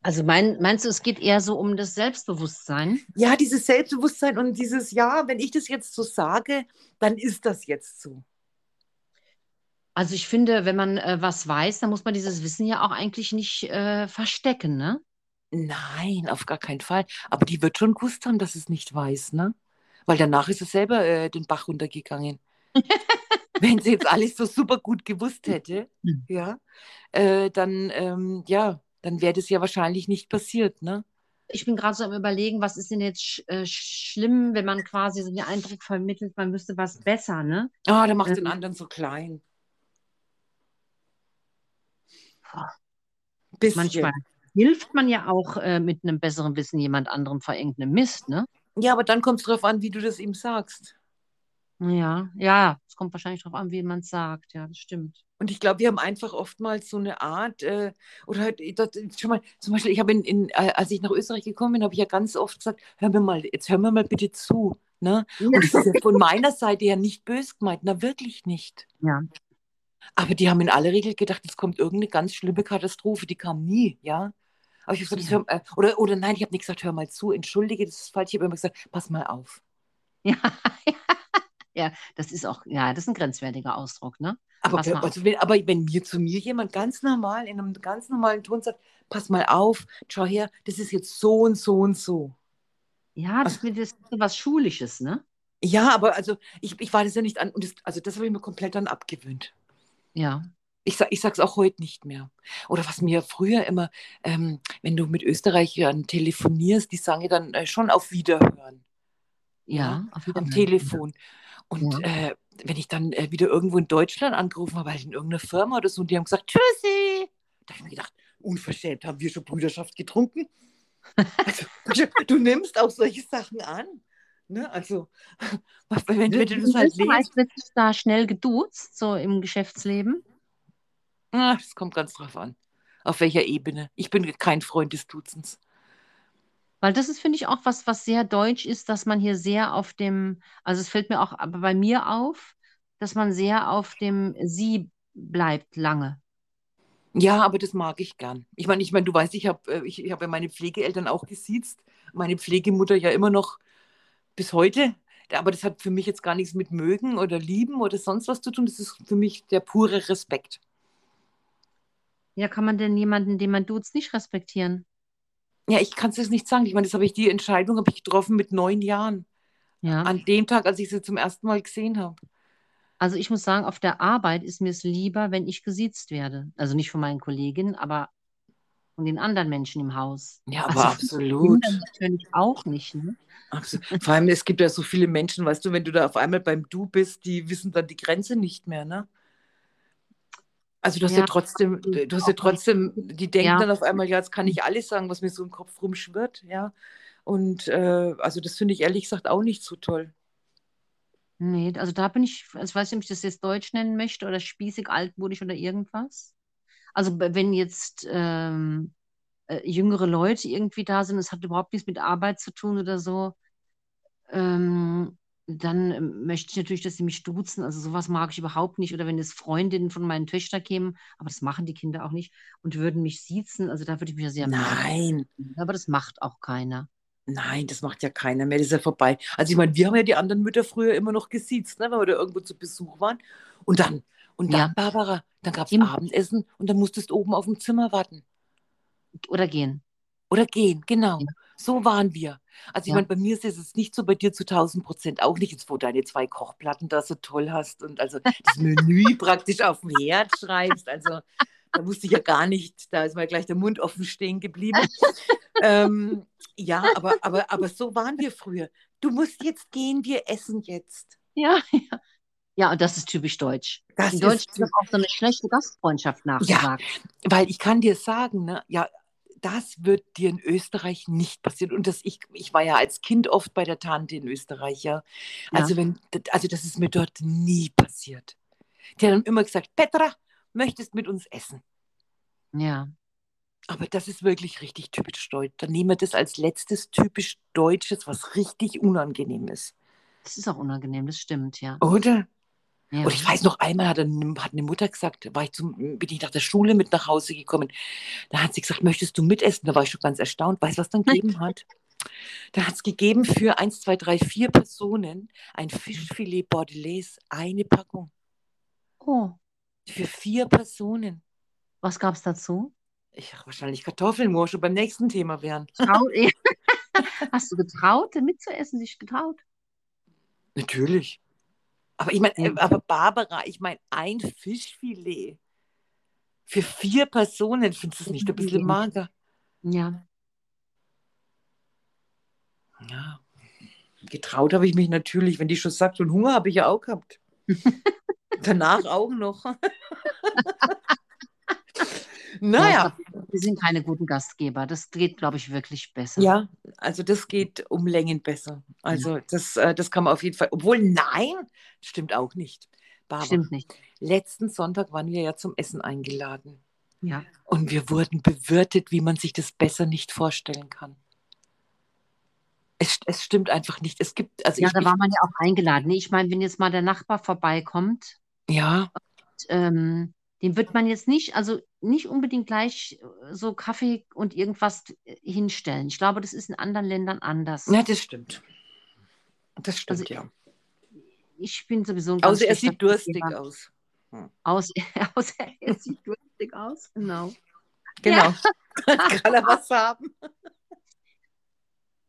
Also mein, meinst du, es geht eher so um das Selbstbewusstsein? Ja, dieses Selbstbewusstsein und dieses, ja, wenn ich das jetzt so sage, dann ist das jetzt so. Also ich finde, wenn man äh, was weiß, dann muss man dieses Wissen ja auch eigentlich nicht äh, verstecken, ne? Nein, auf gar keinen Fall. Aber die wird schon gewusst haben, dass es nicht weiß, ne? Weil danach ist es selber äh, den Bach runtergegangen. Wenn sie jetzt alles so super gut gewusst hätte, hm. ja, äh, dann, ähm, ja, dann wäre das ja wahrscheinlich nicht passiert, ne? Ich bin gerade so am überlegen, was ist denn jetzt sch äh, schlimm, wenn man quasi so den Eindruck vermittelt, man müsste was besser, ne? Ah, der macht ähm, den anderen so klein. Bisschen. Manchmal hilft man ja auch äh, mit einem besseren Wissen jemand anderem vor irgendeinem Mist, ne? Ja, aber dann kommt es darauf an, wie du das ihm sagst. Ja, ja, es kommt wahrscheinlich darauf an, wie man es sagt, ja, das stimmt. Und ich glaube, wir haben einfach oftmals so eine Art, äh, oder halt, das, schon mal, zum Beispiel, ich habe in, in, äh, als ich nach Österreich gekommen bin, habe ich ja ganz oft gesagt, hör mir mal, jetzt hör mir mal bitte zu. Ne? Und das ist ja von meiner Seite her nicht böse gemeint, na wirklich nicht. Ja. Aber die haben in aller Regel gedacht, es kommt irgendeine ganz schlimme Katastrophe, die kam nie, ja. Aber ich habe gesagt, ja. hör, äh, oder, oder nein, ich habe nicht gesagt, hör mal zu, entschuldige, das ist falsch, ich habe immer gesagt, pass mal auf. Ja, ja, das ist auch, ja, das ist ein grenzwertiger Ausdruck, ne? Aber, also wenn, aber wenn mir zu mir jemand ganz normal, in einem ganz normalen Ton sagt, pass mal auf, schau her, das ist jetzt so und so und so. Ja, das, also, das ist was Schulisches, ne? Ja, aber also ich, ich war das ja nicht an, und das, also das habe ich mir komplett dann abgewöhnt. Ja. Ich, sag, ich sage es auch heute nicht mehr. Oder was mir früher immer, ähm, wenn du mit Österreichern telefonierst, die sagen ja dann äh, schon auf Wiederhören. Ja, auf Wiederhören. am Telefon. Und ja. äh, wenn ich dann äh, wieder irgendwo in Deutschland angerufen habe, halt in irgendeiner Firma oder so, und die haben gesagt, Tschüssi. Da habe ich mir gedacht, unverschämt, haben wir schon Brüderschaft getrunken? also, du nimmst auch solche Sachen an. Ne? Also, wenn, wenn du das halt lebst. Sich da schnell geduzt, so im Geschäftsleben? Ach, das kommt ganz drauf an. Auf welcher Ebene. Ich bin kein Freund des Duzens. Weil das ist, finde ich, auch was, was sehr deutsch ist, dass man hier sehr auf dem, also es fällt mir auch bei mir auf, dass man sehr auf dem Sie bleibt lange. Ja, aber das mag ich gern. Ich meine, ich meine, du weißt, ich habe äh, ich, ich hab ja meine Pflegeeltern auch gesiezt, meine Pflegemutter ja immer noch bis heute. Aber das hat für mich jetzt gar nichts mit mögen oder lieben oder sonst was zu tun. Das ist für mich der pure Respekt. Ja, kann man denn jemanden, den man duzt, nicht respektieren? Ja, ich kann es jetzt nicht sagen. Ich meine, das habe ich, die Entscheidung habe ich getroffen mit neun Jahren. Ja. An dem Tag, als ich sie zum ersten Mal gesehen habe. Also ich muss sagen, auf der Arbeit ist mir es lieber, wenn ich gesiezt werde. Also nicht von meinen Kolleginnen, aber von den anderen Menschen im Haus. Ja, aber also absolut. Natürlich auch nicht. Ne? Absolut. Vor allem, es gibt ja so viele Menschen, weißt du, wenn du da auf einmal beim Du bist, die wissen dann die Grenze nicht mehr, ne? Also du hast ja, ja trotzdem, du hast ja trotzdem, die denken ja. dann auf einmal, ja, jetzt kann ich alles sagen, was mir so im Kopf rumschwirrt, ja. Und äh, also das finde ich ehrlich gesagt auch nicht so toll. Nee, also da bin ich, also ich weiß nicht, ob ich das jetzt Deutsch nennen möchte oder spießig, altmodisch oder irgendwas. Also wenn jetzt ähm, äh, jüngere Leute irgendwie da sind, es hat überhaupt nichts mit Arbeit zu tun oder so, ähm, dann ähm, möchte ich natürlich, dass sie mich duzen. Also sowas mag ich überhaupt nicht. Oder wenn es Freundinnen von meinen Töchtern kämen, aber das machen die Kinder auch nicht, und würden mich siezen, also da würde ich mich ja sehr Nein. Machen. Aber das macht auch keiner. Nein, das macht ja keiner mehr, das ist ja vorbei. Also ich meine, wir haben ja die anderen Mütter früher immer noch gesiezt, ne, wenn wir da irgendwo zu Besuch waren. Und dann, und dann, ja. Barbara, dann gab es Abendessen und dann musstest du oben auf dem Zimmer warten. Oder gehen. Oder gehen, genau. Ja. So waren wir. Also ich ja. meine, bei mir ist es nicht so, bei dir zu 1000 Prozent auch nicht, jetzt wo deine zwei Kochplatten da so toll hast und also das Menü praktisch auf dem Herd schreibst. Also da wusste ich ja gar nicht, da ist mal gleich der Mund offen stehen geblieben. ähm, ja, aber, aber, aber so waren wir früher. Du musst jetzt gehen, wir essen jetzt. Ja, ja. Ja, und das ist typisch deutsch. Das In Deutsch ist wird auch so eine schlechte Gastfreundschaft nachgesagt. Weil ich kann dir sagen, ne, ja, das wird dir in Österreich nicht passieren. Und das, ich, ich war ja als Kind oft bei der Tante in Österreich, ja. Also, Ja. wenn, also das ist mir dort nie passiert. Die haben immer gesagt, Petra, möchtest mit uns essen? Ja. Aber das ist wirklich richtig typisch deutsch. Dann nehmen wir das als letztes typisch Deutsches, was richtig unangenehm ist. Das ist auch unangenehm, das stimmt, ja. Oder? Ja. Und ich weiß noch einmal, hat, eine, hat eine Mutter gesagt, war ich zum, bin ich nach der Schule mit nach Hause gekommen. Da hat sie gesagt, möchtest du mitessen? Da war ich schon ganz erstaunt. Weißt du, was dann gegeben hat? Da hat es gegeben für 1, 2, 3, 4 Personen ein Fischfilet Bordelaise, eine Packung. Oh, Für vier Personen. was gab es dazu? Ich wahrscheinlich Kartoffeln, wo wir schon beim nächsten Thema wären. Trau Hast du getraut, mitzuessen, dich getraut? Natürlich. Aber ich meine, äh, Ja. aber Barbara, ich meine, ein Fischfilet für vier Personen, findest du es nicht ein bisschen mager? Ja. Ja. Getraut habe ich mich natürlich, wenn die schon sagt, und Hunger habe ich ja auch gehabt. Danach auch noch. naja, Wir sind keine guten Gastgeber. Das geht, glaube ich, wirklich besser. ja, also das geht um Längen besser. Also das, äh, das kann man auf jeden Fall, obwohl nein, stimmt auch nicht. Barbara, Stimmt nicht. letzten Sonntag waren wir ja zum Essen eingeladen. Ja. Und wir wurden bewirtet, wie man sich das besser nicht vorstellen kann. Es, es stimmt einfach nicht. Es gibt, also Ja, ich, da war man ja auch eingeladen. Ich meine, wenn jetzt mal der Nachbar vorbeikommt, ja, ähm, dem wird man jetzt nicht, also nicht unbedingt gleich äh, so Kaffee und irgendwas äh, hinstellen. Ich glaube, das ist in anderen Ländern anders. ja, das stimmt. Das stimmt, Also, ja. Ich bin sowieso ein Außer er sieht durstig Gastgeber. aus. Aus, außer er sieht durstig aus, genau. Genau. Kann er was haben?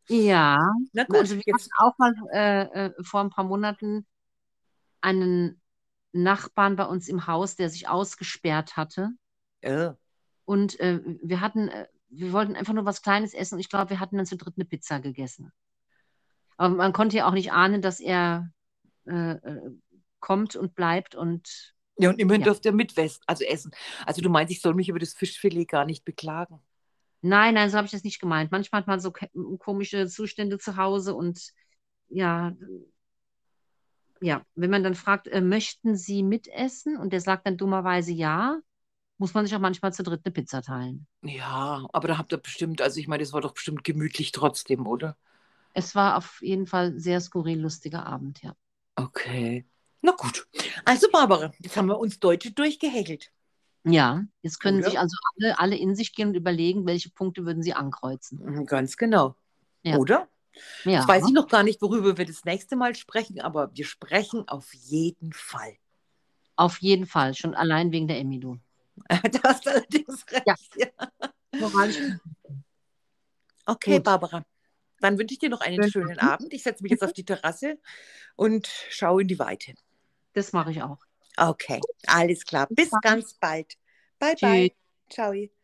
Ja, Na gut, also wir jetzt, hatten auch mal äh, äh, vor ein paar Monaten einen Nachbarn bei uns im Haus, der sich ausgesperrt hatte. Äh, Und äh, wir hatten, äh, wir wollten einfach nur was Kleines essen und ich glaube, wir hatten dann zu dritt eine Pizza gegessen. Aber man konnte ja auch nicht ahnen, dass er äh, äh, kommt und bleibt und ja, und immerhin Ja. dürft ihr mit West, also essen. Also du meinst, ich soll mich über das Fischfilet gar nicht beklagen. nein, nein, so habe ich das nicht gemeint. Manchmal hat man so komische Zustände zu Hause und ja, ja, wenn man dann fragt, äh, möchten Sie mitessen? Und der sagt dann dummerweise ja, muss man sich auch manchmal zu dritt eine Pizza teilen. Ja, aber da habt ihr bestimmt, also ich meine, das war doch bestimmt gemütlich trotzdem, oder? Es war auf jeden Fall sehr skurril lustiger Abend, ja. Okay. Na gut. Also Barbara, jetzt haben wir uns Deutsche durchgehäkelt. Ja, jetzt können Oder? sich also alle, alle in sich gehen und überlegen, welche Punkte würden sie ankreuzen. Mhm, Ganz genau. Ja. Oder? Ja, Jetzt weiß ich noch gar nicht, worüber wir das nächste Mal sprechen, aber wir sprechen auf jeden Fall. auf jeden Fall, schon allein wegen der Emilu. Da hast du allerdings recht. Ja. Moralisch. Okay, Gut. Barbara. Dann wünsche ich dir noch einen Schönen Abend. Ich setze mich jetzt auf die Terrasse und schaue in die Weite. Das mache ich auch. Okay, alles klar. Bis ganz bald. Bye, Tschüss. bye. Ciao.